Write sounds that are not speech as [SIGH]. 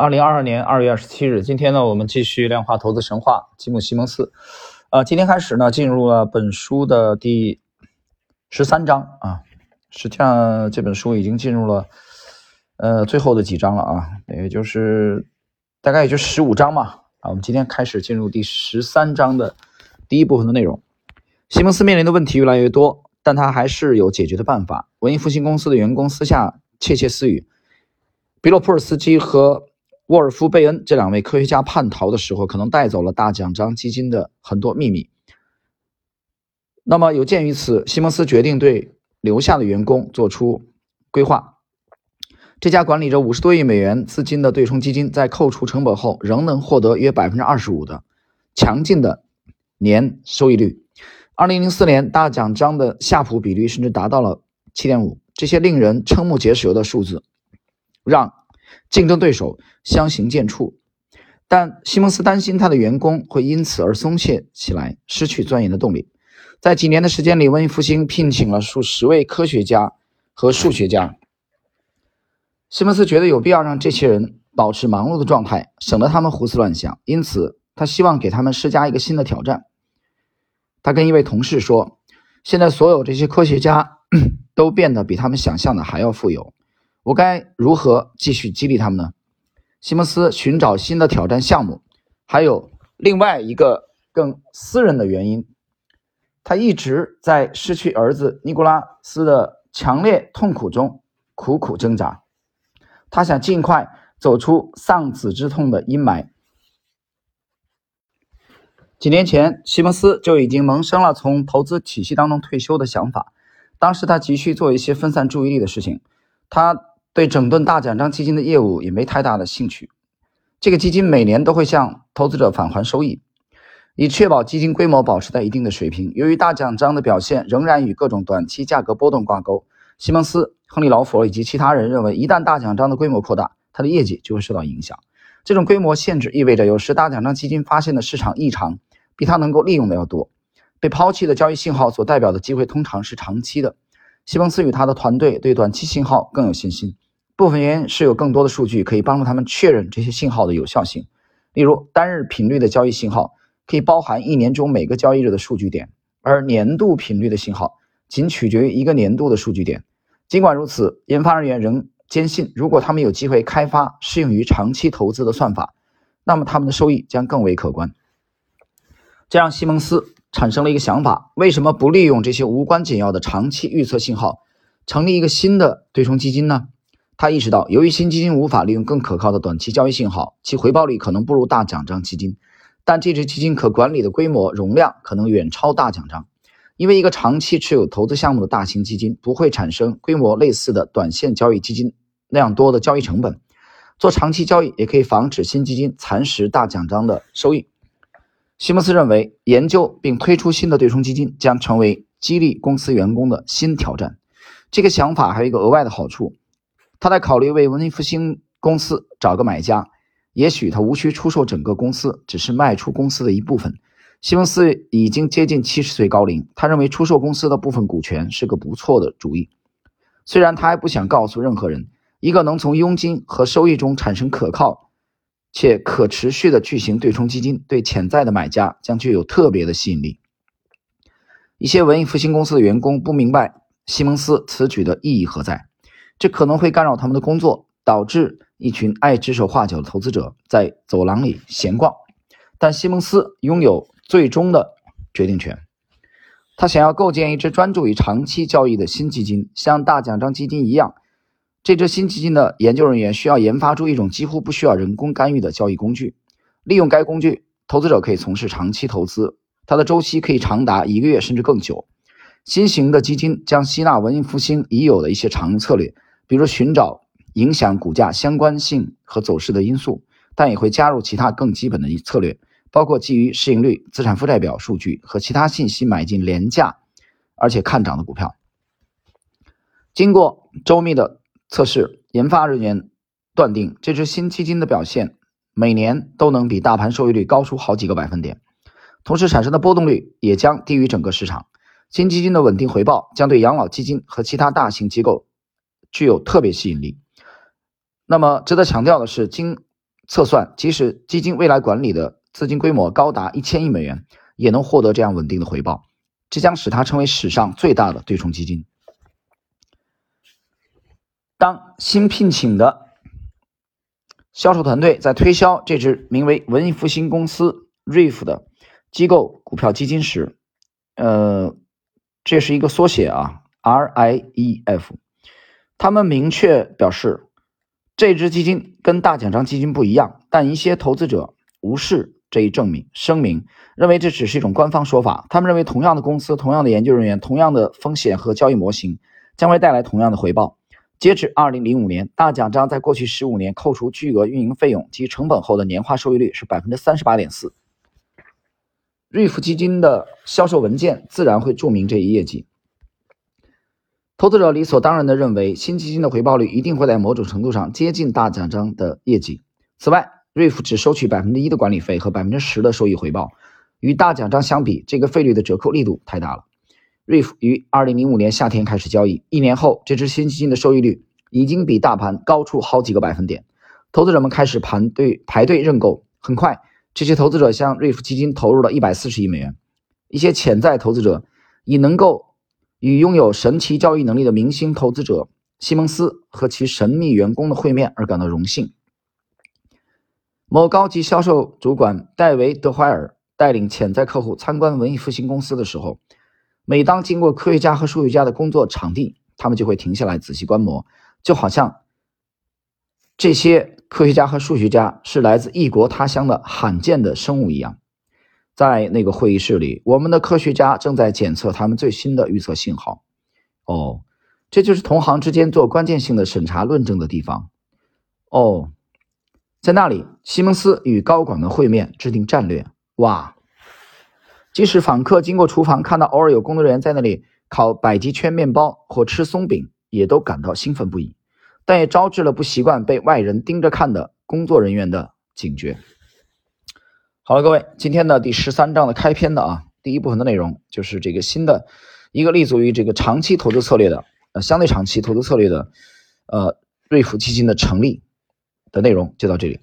二零二二年二月二十七日，今天呢，我们继续量化投资神话，吉姆·西蒙斯。呃，今天开始呢，进入了本书的第十三章啊。实际上，这本书已经进入了呃最后的几章了啊，也就是大概也就十五章嘛啊。我们今天开始进入第十三章的第一部分的内容。西蒙斯面临的问题越来越多，但他还是有解决的办法。文艺复兴公司的员工私下窃窃私语，比洛普尔斯基和。沃尔夫·贝恩这两位科学家叛逃的时候，可能带走了大奖章基金的很多秘密。那么，有鉴于此，西蒙斯决定对留下的员工做出规划。这家管理着五十多亿美元资金的对冲基金，在扣除成本后，仍能获得约百分之二十五的强劲的年收益率。二零零四年，大奖章的夏普比率甚至达到了七点五。这些令人瞠目结舌的数字，让。竞争对手相形见绌，但西蒙斯担心他的员工会因此而松懈起来，失去钻研的动力。在几年的时间里，文艺复兴聘请了数十位科学家和数学家。西蒙斯觉得有必要让这些人保持忙碌的状态，省得他们胡思乱想。因此，他希望给他们施加一个新的挑战。他跟一位同事说：“现在所有这些科学家 [CLEARS THROAT] 都变得比他们想象的还要富有。”我该如何继续激励他们呢？西蒙斯寻找新的挑战项目，还有另外一个更私人的原因，他一直在失去儿子尼古拉斯的强烈痛苦中苦苦挣扎。他想尽快走出丧子之痛的阴霾。几年前，西蒙斯就已经萌生了从投资体系当中退休的想法。当时他急需做一些分散注意力的事情，他。对整顿大奖章基金的业务也没太大的兴趣。这个基金每年都会向投资者返还收益，以确保基金规模保持在一定的水平。由于大奖章的表现仍然与各种短期价格波动挂钩，西蒙斯、亨利·劳佛以及其他人认为，一旦大奖章的规模扩大，它的业绩就会受到影响。这种规模限制意味着，有时大奖章基金发现的市场异常比它能够利用的要多。被抛弃的交易信号所代表的机会通常是长期的。西蒙斯与他的团队对短期信号更有信心。部分原因是有更多的数据可以帮助他们确认这些信号的有效性。例如，单日频率的交易信号可以包含一年中每个交易日的数据点，而年度频率的信号仅取决于一个年度的数据点。尽管如此，研发人员仍坚信，如果他们有机会开发适用于长期投资的算法，那么他们的收益将更为可观。这让西蒙斯产生了一个想法：为什么不利用这些无关紧要的长期预测信号，成立一个新的对冲基金呢？他意识到，由于新基金无法利用更可靠的短期交易信号，其回报率可能不如大奖章基金。但这支基金可管理的规模容量可能远超大奖章，因为一个长期持有投资项目的大型基金不会产生规模类似的短线交易基金那样多的交易成本。做长期交易也可以防止新基金蚕食大奖章的收益。西蒙斯认为，研究并推出新的对冲基金将成为激励公司员工的新挑战。这个想法还有一个额外的好处。他在考虑为文艺复兴公司找个买家，也许他无需出售整个公司，只是卖出公司的一部分。西蒙斯已经接近七十岁高龄，他认为出售公司的部分股权是个不错的主意。虽然他还不想告诉任何人，一个能从佣金和收益中产生可靠且可持续的巨型对冲基金对潜在的买家将具有特别的吸引力。一些文艺复兴公司的员工不明白西蒙斯此举的意义何在。这可能会干扰他们的工作，导致一群爱指手画脚的投资者在走廊里闲逛。但西蒙斯拥有最终的决定权。他想要构建一支专注于长期交易的新基金，像大奖章基金一样。这支新基金的研究人员需要研发出一种几乎不需要人工干预的交易工具。利用该工具，投资者可以从事长期投资，它的周期可以长达一个月甚至更久。新型的基金将吸纳文艺复兴已有的一些常用策略。比如寻找影响股价相关性和走势的因素，但也会加入其他更基本的策略，包括基于市盈率、资产负债表数据和其他信息买进廉价而且看涨的股票。经过周密的测试，研发人员断定这支新基金的表现每年都能比大盘收益率高出好几个百分点，同时产生的波动率也将低于整个市场。新基金的稳定回报将对养老基金和其他大型机构。具有特别吸引力。那么，值得强调的是，经测算，即使基金未来管理的资金规模高达一千亿美元，也能获得这样稳定的回报，这将使它成为史上最大的对冲基金。当新聘请的销售团队在推销这支名为文艺复兴公司 RIF 的机构股票基金时，呃，这是一个缩写啊，RIEF。他们明确表示，这支基金跟大奖章基金不一样，但一些投资者无视这一证明声明，认为这只是一种官方说法。他们认为，同样的公司、同样的研究人员、同样的风险和交易模型，将会带来同样的回报。截至二零零五年，大奖章在过去十五年扣除巨额运营费用及成本后的年化收益率是百分之三十八点四。瑞福基金的销售文件自然会注明这一业绩。投资者理所当然地认为，新基金的回报率一定会在某种程度上接近大奖章的业绩。此外，瑞福只收取百分之一的管理费和百分之十的收益回报，与大奖章相比，这个费率的折扣力度太大了。瑞福于二零零五年夏天开始交易，一年后，这支新基金的收益率已经比大盘高出好几个百分点。投资者们开始排队排队认购，很快，这些投资者向瑞福基金投入了一百四十亿美元。一些潜在投资者以能够。与拥有神奇交易能力的明星投资者西蒙斯和其神秘员工的会面而感到荣幸。某高级销售主管戴维·德怀尔带领潜在客户参观文艺复兴公司的时候，每当经过科学家和数学家的工作场地，他们就会停下来仔细观摩，就好像这些科学家和数学家是来自异国他乡的罕见的生物一样。在那个会议室里，我们的科学家正在检测他们最新的预测信号。哦，这就是同行之间做关键性的审查论证的地方。哦，在那里，西蒙斯与高管们会面，制定战略。哇！即使访客经过厨房，看到偶尔有工作人员在那里烤百吉圈面包或吃松饼，也都感到兴奋不已，但也招致了不习惯被外人盯着看的工作人员的警觉。好了，各位，今天的第十三章的开篇的啊，第一部分的内容就是这个新的一个立足于这个长期投资策略的呃相对长期投资策略的呃瑞福基金的成立的内容，就到这里。